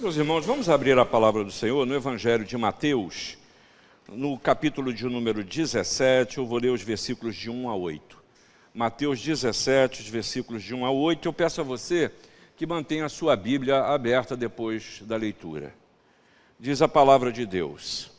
Meus irmãos, vamos abrir a palavra do Senhor no Evangelho de Mateus, no capítulo de número 17, eu vou ler os versículos de 1 a 8. Mateus 17, os versículos de 1 a 8. Eu peço a você que mantenha a sua Bíblia aberta depois da leitura. Diz a palavra de Deus.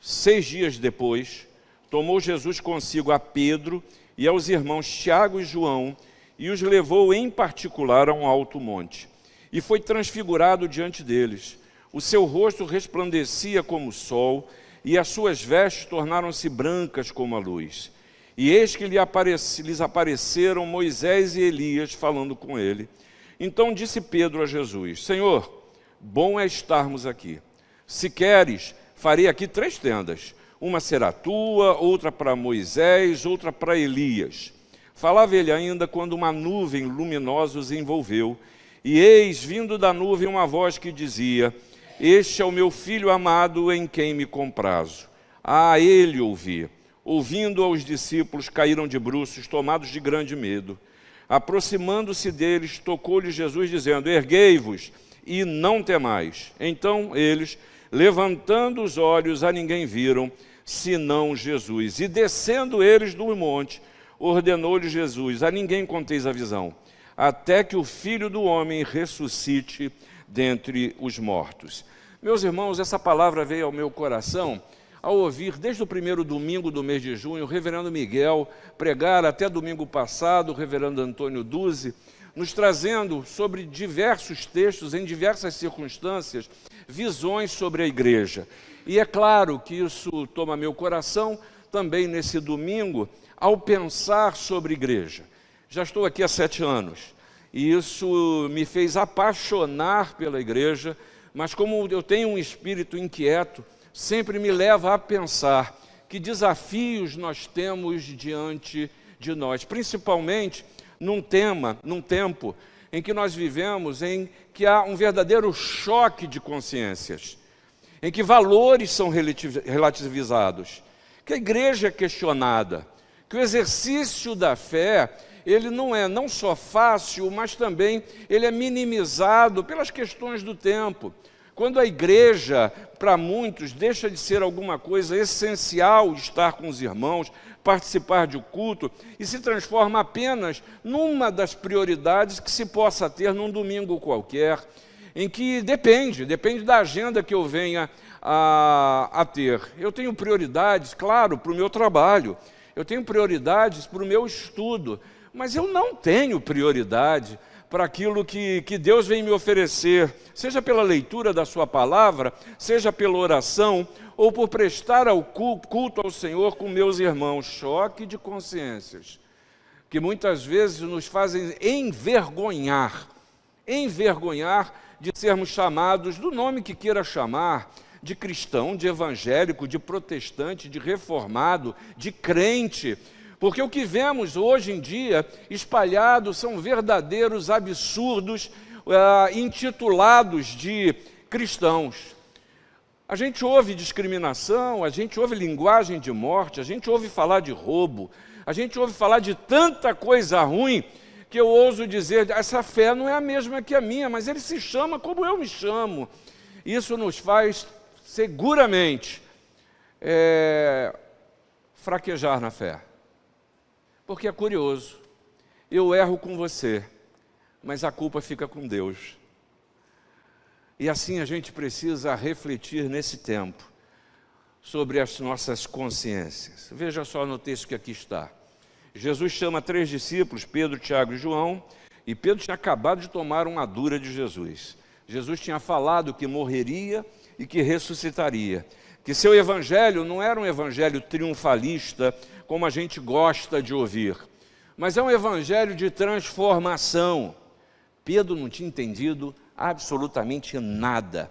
Seis dias depois, tomou Jesus consigo a Pedro e aos irmãos Tiago e João e os levou em particular a um alto monte e foi transfigurado diante deles. O seu rosto resplandecia como o sol, e as suas vestes tornaram-se brancas como a luz. E eis que lhes apareceram Moisés e Elias falando com ele. Então disse Pedro a Jesus: Senhor, bom é estarmos aqui. Se queres, farei aqui três tendas: uma será tua, outra para Moisés, outra para Elias. Falava ele ainda quando uma nuvem luminosa os envolveu e eis vindo da nuvem uma voz que dizia: Este é o meu filho amado em quem me comprazo. A ele ouvi. Ouvindo aos discípulos, caíram de bruços, tomados de grande medo. Aproximando-se deles, tocou-lhe Jesus, dizendo: Erguei-vos e não temais. Então eles, levantando os olhos, a ninguém viram, senão Jesus. E descendo eles do monte, ordenou-lhe Jesus: A ninguém conteis a visão até que o Filho do Homem ressuscite dentre os mortos. Meus irmãos, essa palavra veio ao meu coração ao ouvir, desde o primeiro domingo do mês de junho, o reverendo Miguel pregar até domingo passado, o reverendo Antônio Duzi, nos trazendo sobre diversos textos, em diversas circunstâncias, visões sobre a igreja. E é claro que isso toma meu coração também nesse domingo, ao pensar sobre igreja. Já estou aqui há sete anos. E isso me fez apaixonar pela igreja, mas como eu tenho um espírito inquieto, sempre me leva a pensar que desafios nós temos diante de nós, principalmente num tema, num tempo em que nós vivemos, em que há um verdadeiro choque de consciências, em que valores são relativizados, que a igreja é questionada, que o exercício da fé ele não é não só fácil, mas também ele é minimizado pelas questões do tempo. Quando a igreja, para muitos, deixa de ser alguma coisa essencial estar com os irmãos, participar de um culto, e se transforma apenas numa das prioridades que se possa ter num domingo qualquer, em que depende, depende da agenda que eu venha a, a ter. Eu tenho prioridades, claro, para o meu trabalho, eu tenho prioridades para o meu estudo, mas eu não tenho prioridade para aquilo que, que Deus vem me oferecer, seja pela leitura da Sua palavra, seja pela oração, ou por prestar ao culto ao Senhor com meus irmãos. Choque de consciências, que muitas vezes nos fazem envergonhar, envergonhar de sermos chamados do nome que queira chamar, de cristão, de evangélico, de protestante, de reformado, de crente, porque o que vemos hoje em dia espalhados são verdadeiros absurdos uh, intitulados de cristãos. A gente ouve discriminação, a gente ouve linguagem de morte, a gente ouve falar de roubo, a gente ouve falar de tanta coisa ruim que eu ouso dizer, essa fé não é a mesma que a minha, mas ele se chama como eu me chamo. Isso nos faz seguramente é, fraquejar na fé. Porque é curioso, eu erro com você, mas a culpa fica com Deus. E assim a gente precisa refletir nesse tempo sobre as nossas consciências. Veja só no texto que aqui está. Jesus chama três discípulos, Pedro, Tiago e João, e Pedro tinha acabado de tomar uma dura de Jesus. Jesus tinha falado que morreria e que ressuscitaria, que seu evangelho não era um evangelho triunfalista, como a gente gosta de ouvir, mas é um evangelho de transformação. Pedro não tinha entendido absolutamente nada.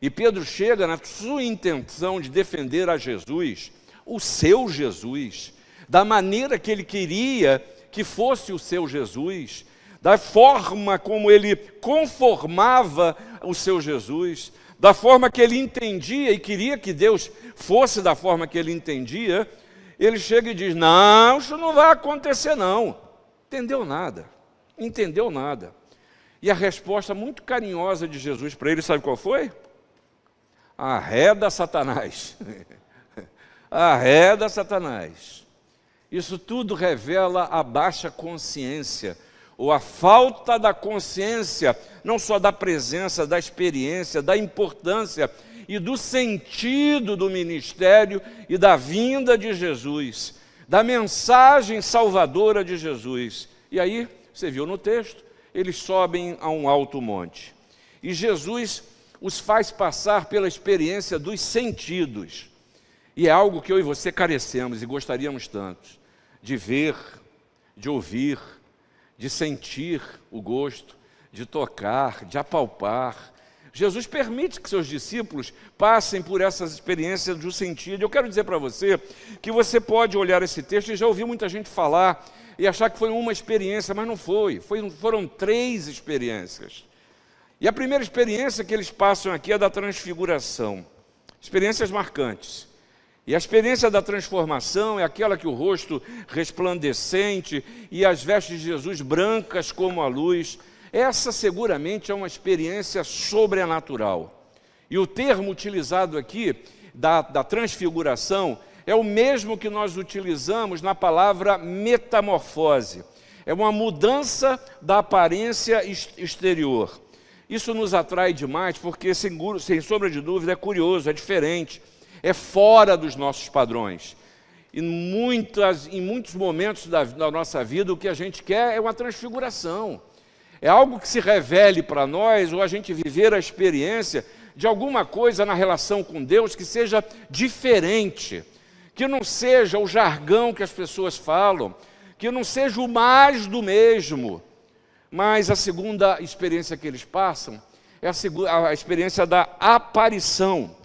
E Pedro chega na sua intenção de defender a Jesus, o seu Jesus, da maneira que ele queria que fosse o seu Jesus, da forma como ele conformava o seu Jesus, da forma que ele entendia e queria que Deus fosse da forma que ele entendia, ele chega e diz: Não, isso não vai acontecer, não. Entendeu nada, entendeu nada. E a resposta muito carinhosa de Jesus para ele, sabe qual foi? Arreda Satanás. Arreda Satanás. Isso tudo revela a baixa consciência, ou a falta da consciência, não só da presença, da experiência, da importância e do sentido do ministério e da vinda de Jesus, da mensagem salvadora de Jesus. E aí, você viu no texto, eles sobem a um alto monte. E Jesus os faz passar pela experiência dos sentidos. E é algo que eu e você carecemos e gostaríamos tanto de ver, de ouvir, de sentir o gosto, de tocar, de apalpar. Jesus permite que seus discípulos passem por essas experiências do sentido. Eu quero dizer para você que você pode olhar esse texto e já ouviu muita gente falar e achar que foi uma experiência, mas não foi. foi foram três experiências. E a primeira experiência que eles passam aqui é da transfiguração. Experiências marcantes. E a experiência da transformação é aquela que o rosto resplandecente e as vestes de Jesus brancas como a luz. Essa seguramente é uma experiência sobrenatural. E o termo utilizado aqui, da, da transfiguração, é o mesmo que nós utilizamos na palavra metamorfose. É uma mudança da aparência exterior. Isso nos atrai demais porque, sem, sem sombra de dúvida, é curioso, é diferente é fora dos nossos padrões. Em, muitas, em muitos momentos da, da nossa vida, o que a gente quer é uma transfiguração. É algo que se revele para nós, ou a gente viver a experiência de alguma coisa na relação com Deus que seja diferente, que não seja o jargão que as pessoas falam, que não seja o mais do mesmo. Mas a segunda experiência que eles passam é a, a experiência da aparição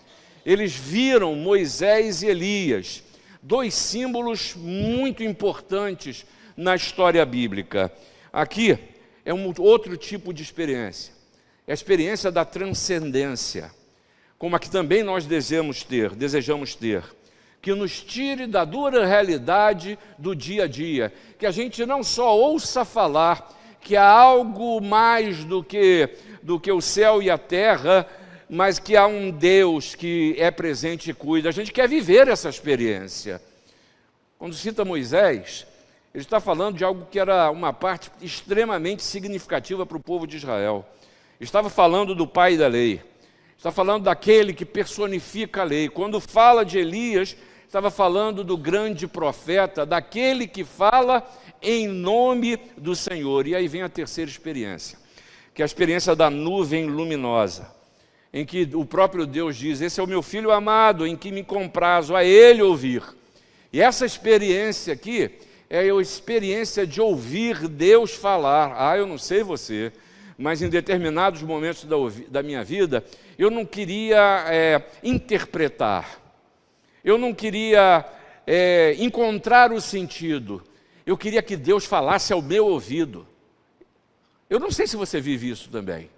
eles viram Moisés e Elias, dois símbolos muito importantes na história bíblica. Aqui é um outro tipo de experiência, é a experiência da transcendência, como a que também nós desejamos ter, desejamos ter, que nos tire da dura realidade do dia a dia, que a gente não só ouça falar que há algo mais do que do que o céu e a terra, mas que há um Deus que é presente e cuida. A gente quer viver essa experiência. Quando cita Moisés, ele está falando de algo que era uma parte extremamente significativa para o povo de Israel. Estava falando do pai da lei. Está falando daquele que personifica a lei. Quando fala de Elias, estava falando do grande profeta, daquele que fala em nome do Senhor. E aí vem a terceira experiência, que é a experiência da nuvem luminosa em que o próprio Deus diz: Esse é o meu filho amado, em que me comprazo a ele ouvir. E essa experiência aqui é a experiência de ouvir Deus falar. Ah, eu não sei você, mas em determinados momentos da, da minha vida, eu não queria é, interpretar, eu não queria é, encontrar o sentido, eu queria que Deus falasse ao meu ouvido. Eu não sei se você vive isso também.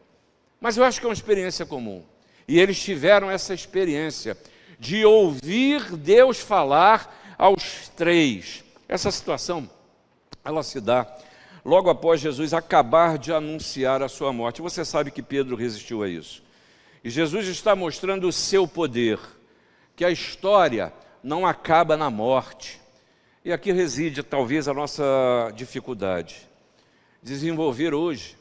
Mas eu acho que é uma experiência comum. E eles tiveram essa experiência de ouvir Deus falar aos três. Essa situação, ela se dá logo após Jesus acabar de anunciar a sua morte. Você sabe que Pedro resistiu a isso. E Jesus está mostrando o seu poder, que a história não acaba na morte. E aqui reside talvez a nossa dificuldade. Desenvolver hoje,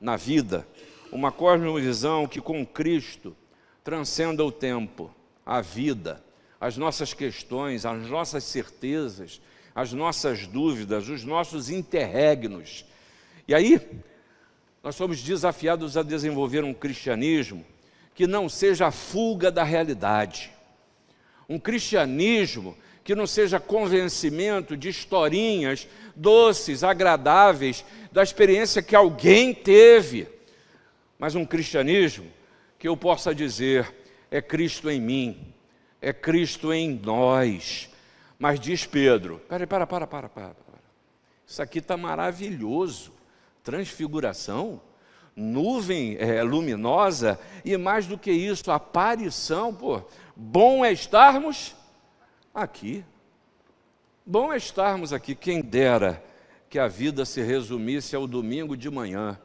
na vida, uma cosmovisão que com Cristo transcenda o tempo, a vida, as nossas questões, as nossas certezas, as nossas dúvidas, os nossos interregnos. E aí, nós somos desafiados a desenvolver um cristianismo que não seja a fuga da realidade. Um cristianismo que não seja convencimento de historinhas doces, agradáveis, da experiência que alguém teve mas um cristianismo que eu possa dizer é Cristo em mim, é Cristo em nós. Mas diz Pedro, peraí, para, para, para, para, para. Isso aqui está maravilhoso. Transfiguração, nuvem é, luminosa e mais do que isso, aparição, pô. Bom é estarmos aqui. Bom é estarmos aqui. Quem dera que a vida se resumisse ao domingo de manhã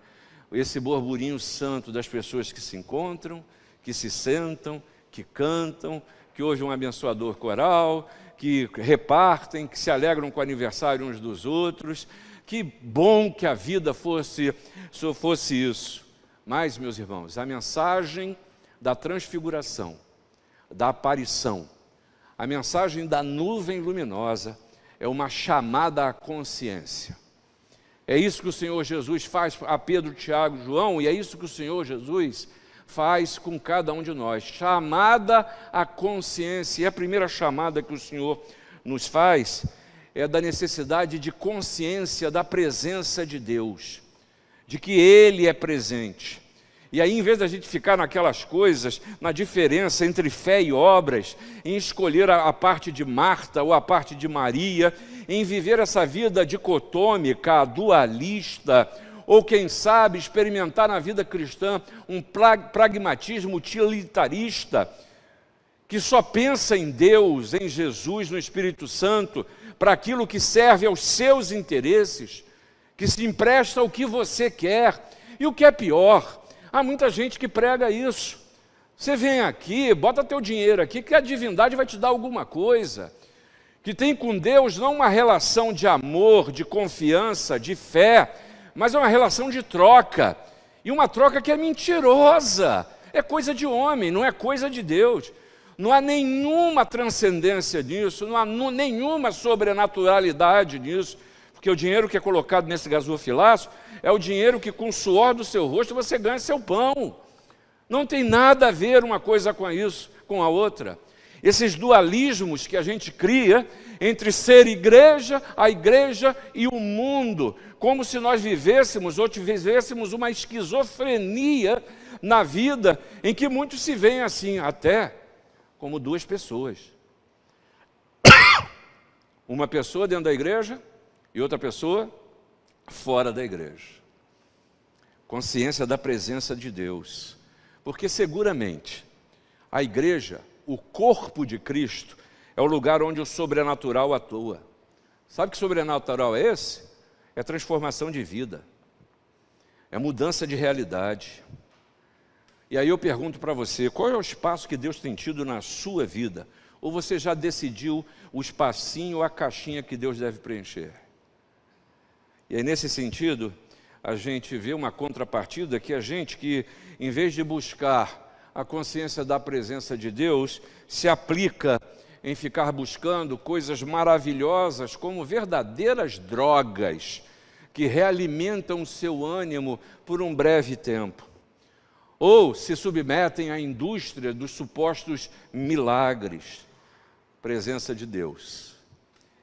esse burburinho santo das pessoas que se encontram, que se sentam, que cantam, que ouvem um abençoador coral, que repartem, que se alegram com o aniversário uns dos outros. Que bom que a vida fosse, fosse isso. Mas, meus irmãos, a mensagem da transfiguração, da aparição, a mensagem da nuvem luminosa é uma chamada à consciência. É isso que o Senhor Jesus faz a Pedro, Tiago, João, e é isso que o Senhor Jesus faz com cada um de nós. Chamada à consciência. E a primeira chamada que o Senhor nos faz é da necessidade de consciência da presença de Deus, de que Ele é presente. E aí, em vez da gente ficar naquelas coisas, na diferença entre fé e obras, em escolher a, a parte de Marta ou a parte de Maria, em viver essa vida dicotômica, dualista, ou quem sabe experimentar na vida cristã um pragmatismo utilitarista, que só pensa em Deus, em Jesus, no Espírito Santo, para aquilo que serve aos seus interesses, que se empresta ao que você quer. E o que é pior, há muita gente que prega isso. Você vem aqui, bota teu dinheiro aqui, que a divindade vai te dar alguma coisa. Que tem com Deus não uma relação de amor, de confiança, de fé, mas é uma relação de troca. E uma troca que é mentirosa. É coisa de homem, não é coisa de Deus. Não há nenhuma transcendência nisso, não há nenhuma sobrenaturalidade nisso, porque o dinheiro que é colocado nesse gasofilaço é o dinheiro que, com o suor do seu rosto, você ganha seu pão. Não tem nada a ver uma coisa com isso, com a outra. Esses dualismos que a gente cria entre ser igreja, a igreja e o mundo, como se nós vivêssemos ou vivêssemos uma esquizofrenia na vida, em que muitos se veem assim, até como duas pessoas. Uma pessoa dentro da igreja e outra pessoa fora da igreja. Consciência da presença de Deus. Porque seguramente a igreja, o corpo de Cristo, é o lugar onde o sobrenatural atua. Sabe que sobrenatural é esse? É transformação de vida, é mudança de realidade. E aí eu pergunto para você: qual é o espaço que Deus tem tido na sua vida? Ou você já decidiu o espacinho ou a caixinha que Deus deve preencher? E aí, nesse sentido, a gente vê uma contrapartida que a gente que, em vez de buscar a consciência da presença de Deus, se aplica em ficar buscando coisas maravilhosas como verdadeiras drogas que realimentam o seu ânimo por um breve tempo ou se submetem à indústria dos supostos milagres. Presença de Deus.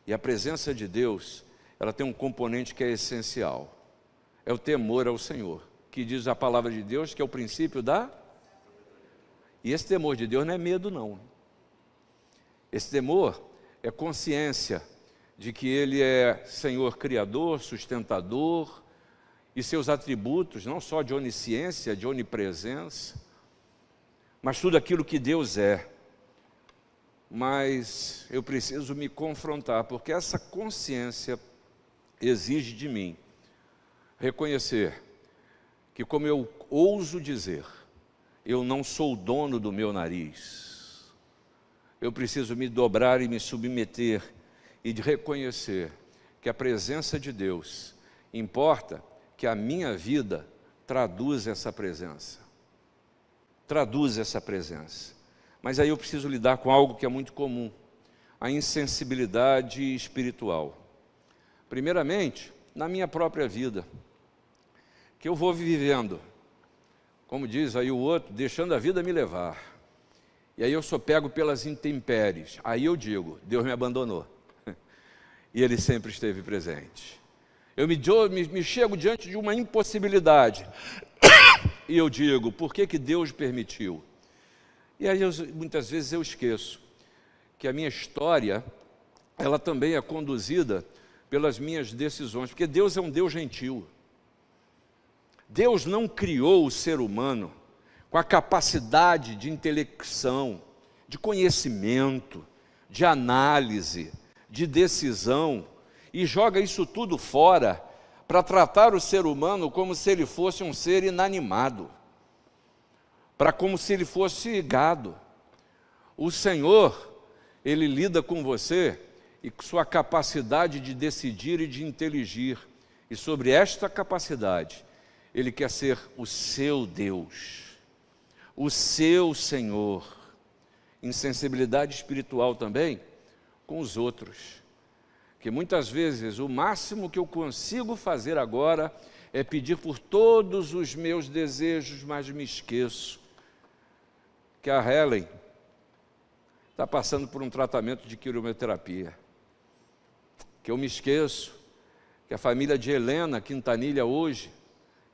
E a presença de Deus, ela tem um componente que é essencial. É o temor ao Senhor, que diz a palavra de Deus que é o princípio da E esse temor de Deus não é medo não. Esse temor é consciência de que ele é Senhor criador, sustentador, e seus atributos, não só de onisciência, de onipresença, mas tudo aquilo que Deus é. Mas eu preciso me confrontar, porque essa consciência exige de mim reconhecer que, como eu ouso dizer, eu não sou dono do meu nariz. Eu preciso me dobrar e me submeter e de reconhecer que a presença de Deus importa que a minha vida traduz essa presença. Traduz essa presença. Mas aí eu preciso lidar com algo que é muito comum: a insensibilidade espiritual. Primeiramente, na minha própria vida, que eu vou vivendo, como diz aí o outro, deixando a vida me levar. E aí eu sou pego pelas intempéries. Aí eu digo: Deus me abandonou. E Ele sempre esteve presente. Eu me, me, me chego diante de uma impossibilidade. E eu digo, por que, que Deus permitiu? E aí eu, muitas vezes eu esqueço que a minha história, ela também é conduzida pelas minhas decisões, porque Deus é um Deus gentil. Deus não criou o ser humano com a capacidade de intelecção, de conhecimento, de análise, de decisão, e joga isso tudo fora para tratar o ser humano como se ele fosse um ser inanimado, para como se ele fosse gado. O Senhor, ele lida com você e sua capacidade de decidir e de inteligir. E sobre esta capacidade, ele quer ser o seu Deus, o seu Senhor. Insensibilidade espiritual também com os outros que muitas vezes o máximo que eu consigo fazer agora é pedir por todos os meus desejos, mas me esqueço que a Helen está passando por um tratamento de quimioterapia. Que eu me esqueço que a família de Helena Quintanilha hoje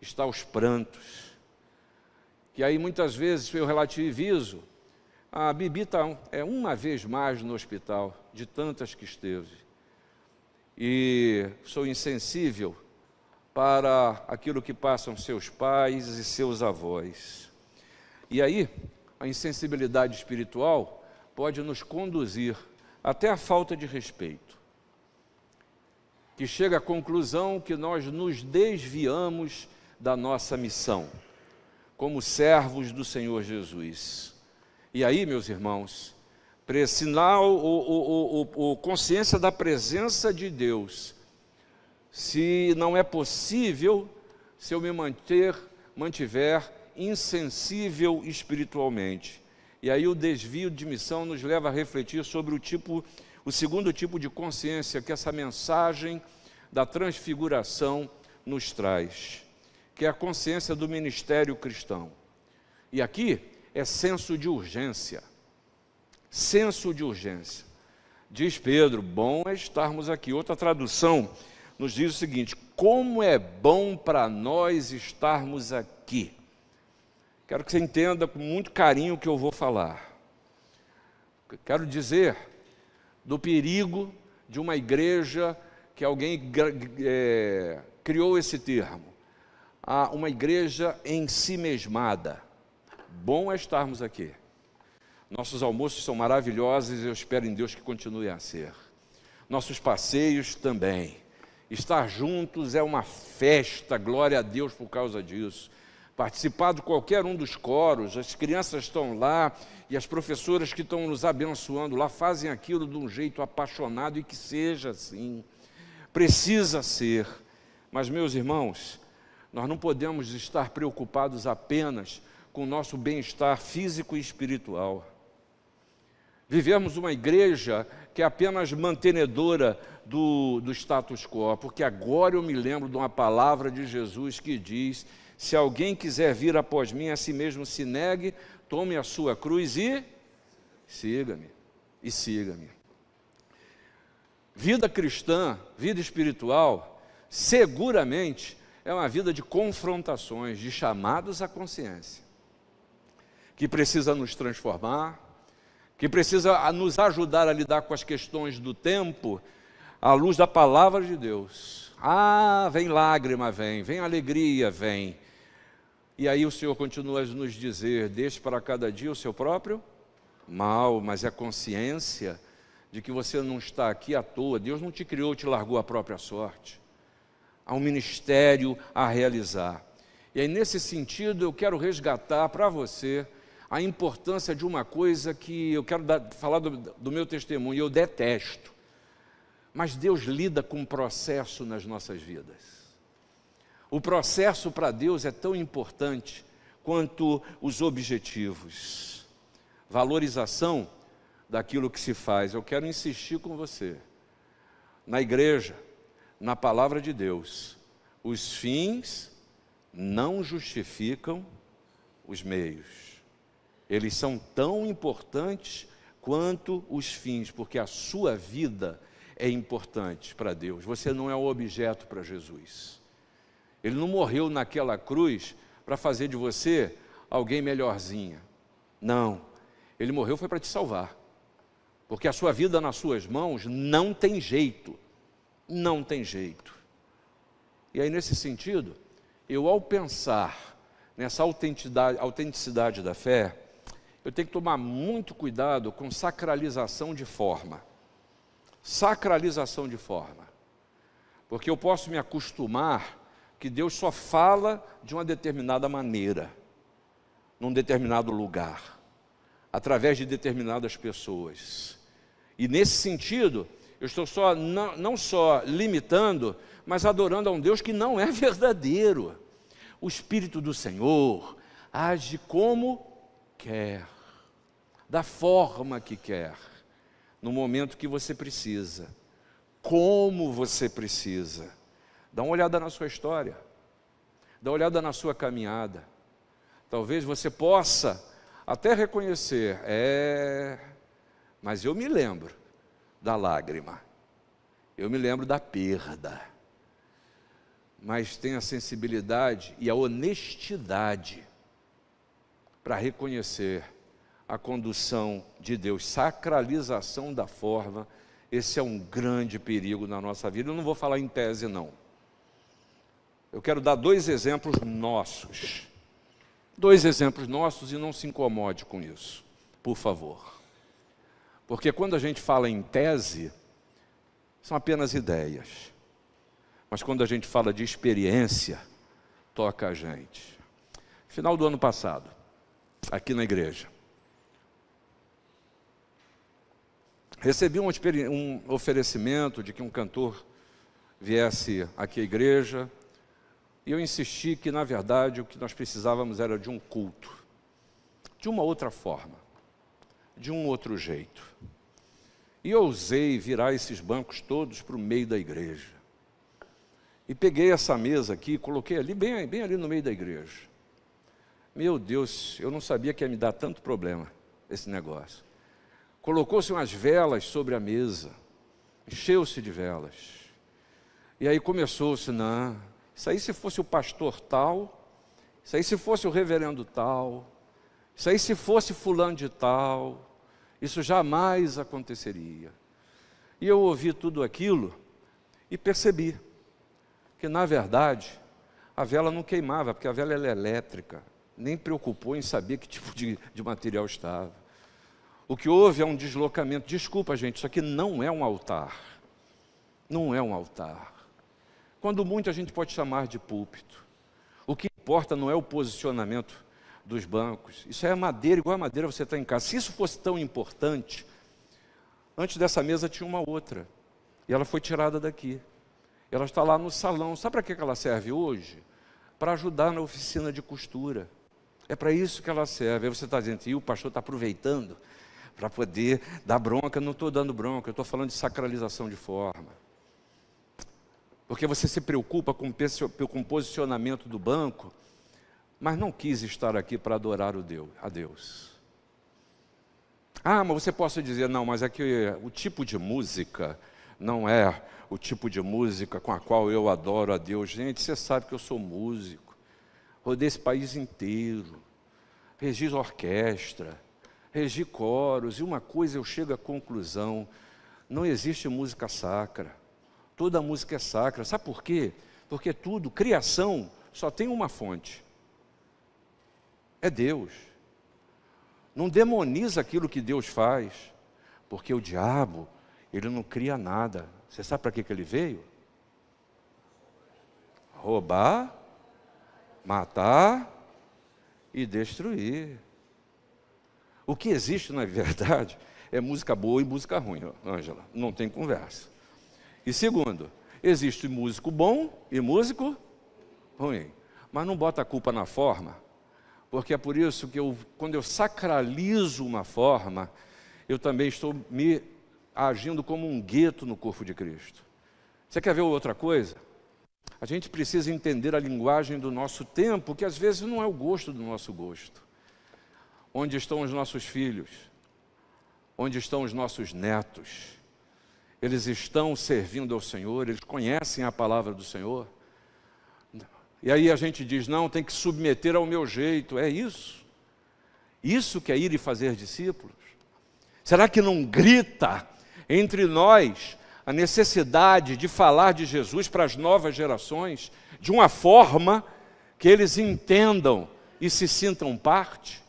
está aos prantos. Que aí muitas vezes eu relativizo. A Bibi está é uma vez mais no hospital, de tantas que esteve e sou insensível para aquilo que passam seus pais e seus avós. E aí, a insensibilidade espiritual pode nos conduzir até a falta de respeito, que chega à conclusão que nós nos desviamos da nossa missão, como servos do Senhor Jesus. E aí, meus irmãos, sinal o, o, o, consciência da presença de Deus. Se não é possível, se eu me manter, mantiver insensível espiritualmente. E aí o desvio de missão nos leva a refletir sobre o tipo, o segundo tipo de consciência que essa mensagem da transfiguração nos traz, que é a consciência do ministério cristão. E aqui é senso de urgência senso de urgência. Diz Pedro, bom é estarmos aqui. Outra tradução nos diz o seguinte: como é bom para nós estarmos aqui. Quero que você entenda com muito carinho o que eu vou falar. Quero dizer do perigo de uma igreja que alguém é, criou esse termo. uma igreja em si mesmada. Bom é estarmos aqui. Nossos almoços são maravilhosos e eu espero em Deus que continue a ser. Nossos passeios também. Estar juntos é uma festa, glória a Deus por causa disso. Participar de qualquer um dos coros, as crianças estão lá e as professoras que estão nos abençoando lá fazem aquilo de um jeito apaixonado e que seja assim. Precisa ser. Mas, meus irmãos, nós não podemos estar preocupados apenas com o nosso bem-estar físico e espiritual. Vivemos uma igreja que é apenas mantenedora do, do status quo, porque agora eu me lembro de uma palavra de Jesus que diz: se alguém quiser vir após mim, a si mesmo se negue, tome a sua cruz e siga-me. E siga-me. Vida cristã, vida espiritual, seguramente é uma vida de confrontações, de chamados à consciência, que precisa nos transformar, que precisa nos ajudar a lidar com as questões do tempo à luz da palavra de Deus. Ah, vem lágrima, vem, vem alegria, vem. E aí o Senhor continua a nos dizer: deixe para cada dia o seu próprio mal, mas é consciência de que você não está aqui à toa. Deus não te criou, te largou a própria sorte. Há um ministério a realizar. E aí, nesse sentido, eu quero resgatar para você a importância de uma coisa que eu quero dar, falar do, do meu testemunho, eu detesto. Mas Deus lida com o processo nas nossas vidas. O processo para Deus é tão importante quanto os objetivos. Valorização daquilo que se faz. Eu quero insistir com você. Na igreja, na palavra de Deus, os fins não justificam os meios eles são tão importantes quanto os fins, porque a sua vida é importante para Deus. Você não é um objeto para Jesus. Ele não morreu naquela cruz para fazer de você alguém melhorzinha. Não. Ele morreu foi para te salvar. Porque a sua vida nas suas mãos não tem jeito. Não tem jeito. E aí, nesse sentido, eu ao pensar nessa autenticidade, autenticidade da fé, eu tenho que tomar muito cuidado com sacralização de forma. Sacralização de forma. Porque eu posso me acostumar que Deus só fala de uma determinada maneira, num determinado lugar, através de determinadas pessoas. E nesse sentido, eu estou só não, não só limitando, mas adorando a um Deus que não é verdadeiro. O Espírito do Senhor age como quer, da forma que quer, no momento que você precisa, como você precisa. Dá uma olhada na sua história, dá uma olhada na sua caminhada. Talvez você possa até reconhecer, é, mas eu me lembro da lágrima, eu me lembro da perda, mas tem a sensibilidade e a honestidade para reconhecer a condução de Deus, sacralização da forma, esse é um grande perigo na nossa vida. Eu não vou falar em tese, não. Eu quero dar dois exemplos nossos. Dois exemplos nossos e não se incomode com isso, por favor. Porque quando a gente fala em tese, são apenas ideias. Mas quando a gente fala de experiência, toca a gente. Final do ano passado, aqui na igreja, recebi um, um oferecimento de que um cantor viesse aqui à igreja, e eu insisti que, na verdade, o que nós precisávamos era de um culto, de uma outra forma de um outro jeito. E ousei virar esses bancos todos para o meio da igreja. E peguei essa mesa aqui coloquei ali, bem, bem ali no meio da igreja. Meu Deus, eu não sabia que ia me dar tanto problema esse negócio. Colocou-se umas velas sobre a mesa, encheu-se de velas. E aí começou-se, não, isso aí se fosse o pastor tal, isso aí se fosse o reverendo tal, isso aí se fosse fulano de tal, isso jamais aconteceria. E eu ouvi tudo aquilo e percebi que, na verdade, a vela não queimava, porque a vela é elétrica, nem preocupou em saber que tipo de, de material estava. O que houve é um deslocamento. Desculpa, gente, isso aqui não é um altar. Não é um altar. Quando muito a gente pode chamar de púlpito. O que importa não é o posicionamento dos bancos. Isso é madeira, igual a madeira você está em casa. Se isso fosse tão importante, antes dessa mesa tinha uma outra. E ela foi tirada daqui. Ela está lá no salão. Sabe para que ela serve hoje? Para ajudar na oficina de costura. É para isso que ela serve. Aí você está dizendo, e o pastor está aproveitando para poder dar bronca. Não estou dando bronca, eu estou falando de sacralização de forma. Porque você se preocupa com o posicionamento do banco mas não quis estar aqui para adorar o Deus, a Deus. Ah, mas você possa dizer, não, mas é que o tipo de música não é o tipo de música com a qual eu adoro a Deus. Gente, você sabe que eu sou músico, rodei esse país inteiro, regi orquestra, regi coros, e uma coisa eu chego à conclusão: não existe música sacra. Toda música é sacra. Sabe por quê? Porque tudo, criação, só tem uma fonte é Deus. Não demoniza aquilo que Deus faz, porque o diabo, ele não cria nada. Você sabe para que, que ele veio? Roubar, matar e destruir. O que existe, na verdade, é música boa e música ruim, Ângela. Não tem conversa. E segundo, existe músico bom e músico ruim. Mas não bota a culpa na forma porque é por isso que eu, quando eu sacralizo uma forma, eu também estou me agindo como um gueto no corpo de Cristo. Você quer ver outra coisa? A gente precisa entender a linguagem do nosso tempo, que às vezes não é o gosto do nosso gosto. Onde estão os nossos filhos? Onde estão os nossos netos? Eles estão servindo ao Senhor, eles conhecem a palavra do Senhor. E aí a gente diz: não, tem que submeter ao meu jeito. É isso? Isso que é ir e fazer discípulos? Será que não grita entre nós a necessidade de falar de Jesus para as novas gerações de uma forma que eles entendam e se sintam parte?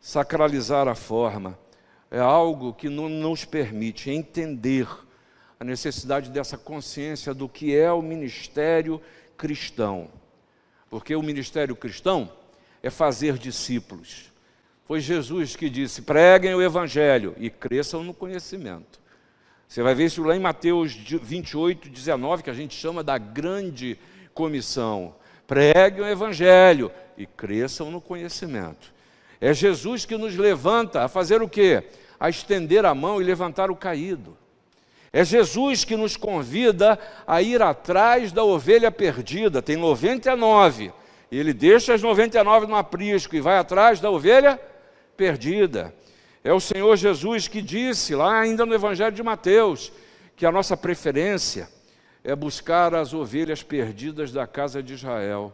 Sacralizar a forma é algo que não nos permite entender a necessidade dessa consciência do que é o ministério cristão. Porque o ministério cristão é fazer discípulos. Foi Jesus que disse: preguem o evangelho e cresçam no conhecimento. Você vai ver isso lá em Mateus 28, 19, que a gente chama da grande comissão. Preguem o evangelho e cresçam no conhecimento. É Jesus que nos levanta a fazer o quê? A estender a mão e levantar o caído. É Jesus que nos convida a ir atrás da ovelha perdida. Tem 99. E ele deixa as 99 no aprisco e vai atrás da ovelha perdida. É o Senhor Jesus que disse, lá ainda no Evangelho de Mateus, que a nossa preferência é buscar as ovelhas perdidas da casa de Israel.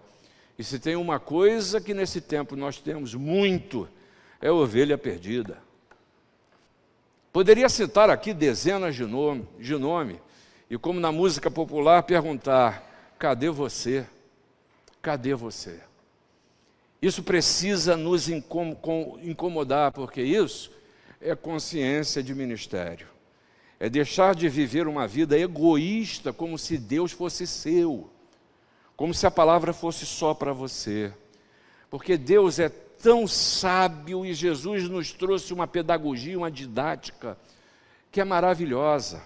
E se tem uma coisa que nesse tempo nós temos muito, é ovelha perdida. Poderia citar aqui dezenas de nome, de nome, e como na música popular perguntar: cadê você? Cadê você? Isso precisa nos incomodar, porque isso é consciência de ministério. É deixar de viver uma vida egoísta, como se Deus fosse seu, como se a palavra fosse só para você. Porque Deus é tão sábio e Jesus nos trouxe uma pedagogia, uma didática que é maravilhosa,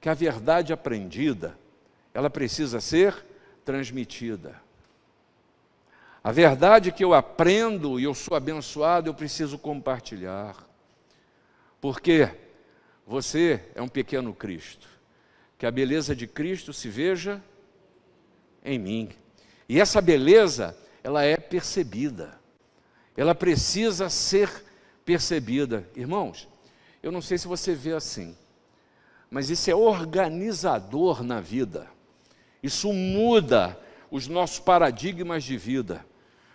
que a verdade aprendida, ela precisa ser transmitida. A verdade que eu aprendo e eu sou abençoado, eu preciso compartilhar. Porque você é um pequeno Cristo. Que a beleza de Cristo se veja em mim. E essa beleza, ela é percebida. Ela precisa ser percebida. Irmãos, eu não sei se você vê assim, mas isso é organizador na vida. Isso muda os nossos paradigmas de vida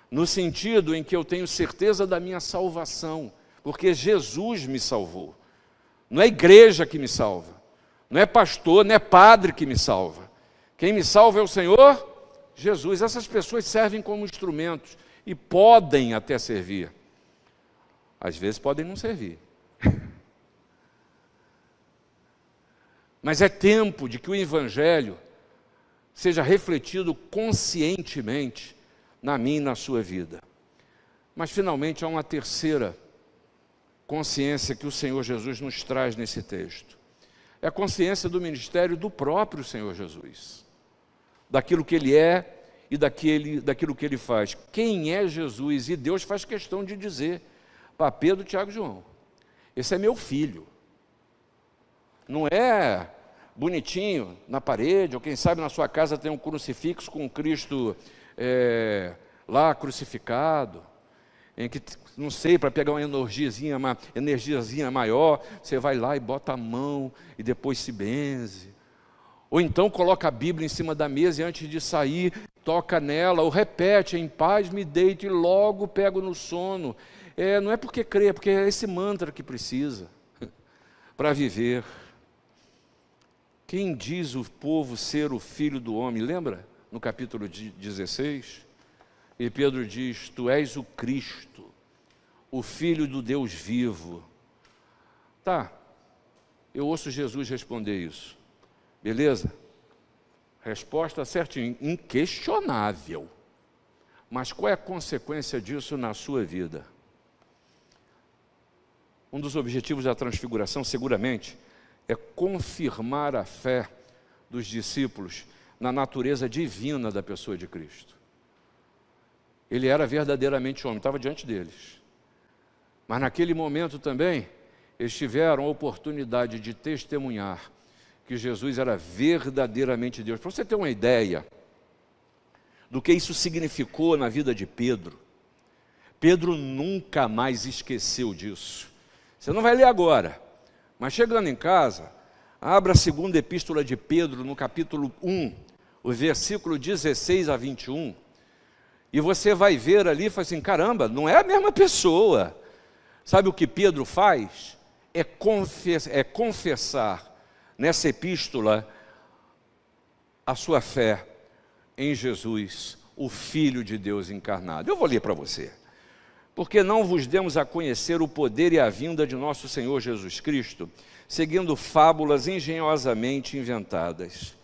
no sentido em que eu tenho certeza da minha salvação, porque Jesus me salvou. Não é igreja que me salva, não é pastor, não é padre que me salva. Quem me salva é o Senhor Jesus. Essas pessoas servem como instrumentos e podem até servir. Às vezes podem não servir. Mas é tempo de que o Evangelho seja refletido conscientemente na minha e na sua vida. Mas finalmente há uma terceira consciência que o Senhor Jesus nos traz nesse texto. É a consciência do ministério do próprio Senhor Jesus, daquilo que ele é e daquele, daquilo que ele faz. Quem é Jesus? E Deus faz questão de dizer para Pedro, Tiago e João: esse é meu filho. Não é bonitinho na parede, ou quem sabe na sua casa tem um crucifixo com Cristo é, lá crucificado, em que, não sei, para pegar uma energiazinha, uma energiazinha maior, você vai lá e bota a mão e depois se benze. Ou então coloca a Bíblia em cima da mesa e antes de sair, toca nela, ou repete, em paz me deito e logo pego no sono. É, não é porque crê, é porque é esse mantra que precisa para viver. Quem diz o povo ser o filho do homem, lembra? no capítulo 16, e Pedro diz: Tu és o Cristo, o Filho do Deus vivo. Tá, eu ouço Jesus responder isso, beleza? Resposta certinha, inquestionável. Mas qual é a consequência disso na sua vida? Um dos objetivos da transfiguração, seguramente, é confirmar a fé dos discípulos na natureza divina da pessoa de Cristo. Ele era verdadeiramente homem, estava diante deles. Mas naquele momento também, eles tiveram a oportunidade de testemunhar que Jesus era verdadeiramente Deus. Para você ter uma ideia do que isso significou na vida de Pedro, Pedro nunca mais esqueceu disso. Você não vai ler agora, mas chegando em casa, abra a segunda epístola de Pedro, no capítulo 1, o versículo 16 a 21, e você vai ver ali e assim: caramba, não é a mesma pessoa. Sabe o que Pedro faz? É, é confessar nessa epístola a sua fé em Jesus, o Filho de Deus encarnado. Eu vou ler para você. porque não vos demos a conhecer o poder e a vinda de nosso Senhor Jesus Cristo, seguindo fábulas engenhosamente inventadas.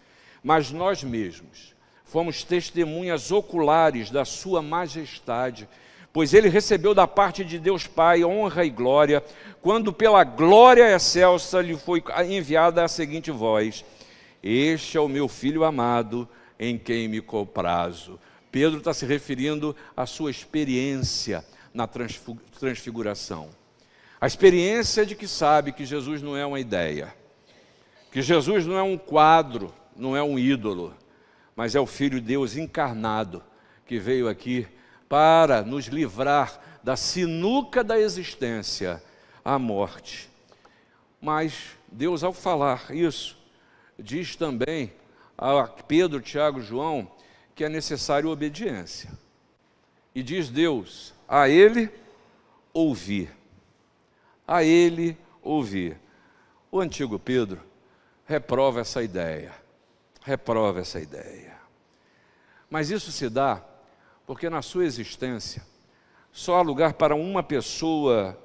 Mas nós mesmos fomos testemunhas oculares da Sua majestade, pois ele recebeu da parte de Deus Pai honra e glória, quando pela glória excelsa lhe foi enviada a seguinte voz: Este é o meu filho amado, em quem me comprazo. Pedro está se referindo à sua experiência na transfiguração. A experiência de que sabe que Jesus não é uma ideia, que Jesus não é um quadro, não é um ídolo, mas é o Filho de Deus encarnado que veio aqui para nos livrar da sinuca da existência, a morte. Mas Deus, ao falar isso, diz também a Pedro, Tiago, João que é necessário obediência. E diz Deus: a Ele ouvir. A Ele ouvir. O antigo Pedro reprova essa ideia. Reprova essa ideia. Mas isso se dá porque na sua existência só há lugar para uma pessoa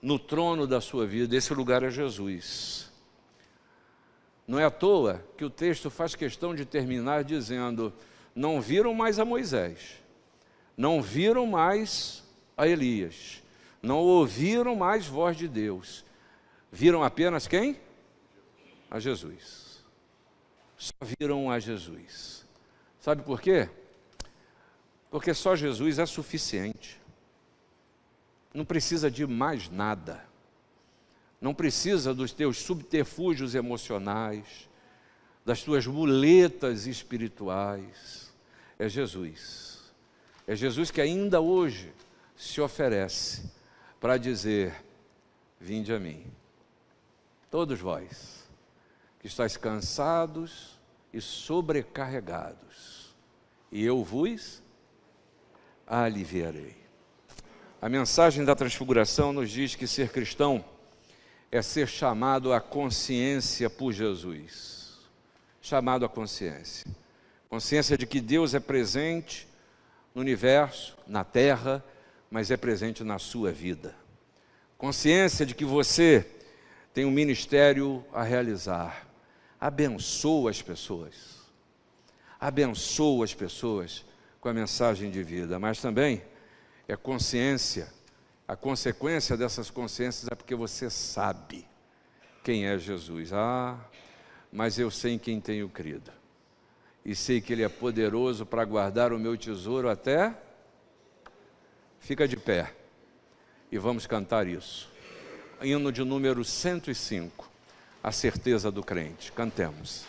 no trono da sua vida, esse lugar é Jesus. Não é à toa que o texto faz questão de terminar dizendo: Não viram mais a Moisés, não viram mais a Elias, não ouviram mais voz de Deus, viram apenas quem? A Jesus. Só viram a Jesus. Sabe por quê? Porque só Jesus é suficiente. Não precisa de mais nada. Não precisa dos teus subterfúgios emocionais, das tuas muletas espirituais. É Jesus. É Jesus que ainda hoje se oferece para dizer: Vinde a mim, todos vós que estáis cansados e sobrecarregados, e eu vos aliviarei. A mensagem da transfiguração nos diz que ser cristão é ser chamado à consciência por Jesus. Chamado à consciência. Consciência de que Deus é presente no universo, na terra, mas é presente na sua vida. Consciência de que você tem um ministério a realizar. Abençoa as pessoas. Abençoa as pessoas com a mensagem de vida, mas também é consciência. A consequência dessas consciências é porque você sabe quem é Jesus. Ah, mas eu sei em quem tenho crido. E sei que Ele é poderoso para guardar o meu tesouro até Fica de pé e vamos cantar isso. Hino de número 105, a certeza do crente. Cantemos.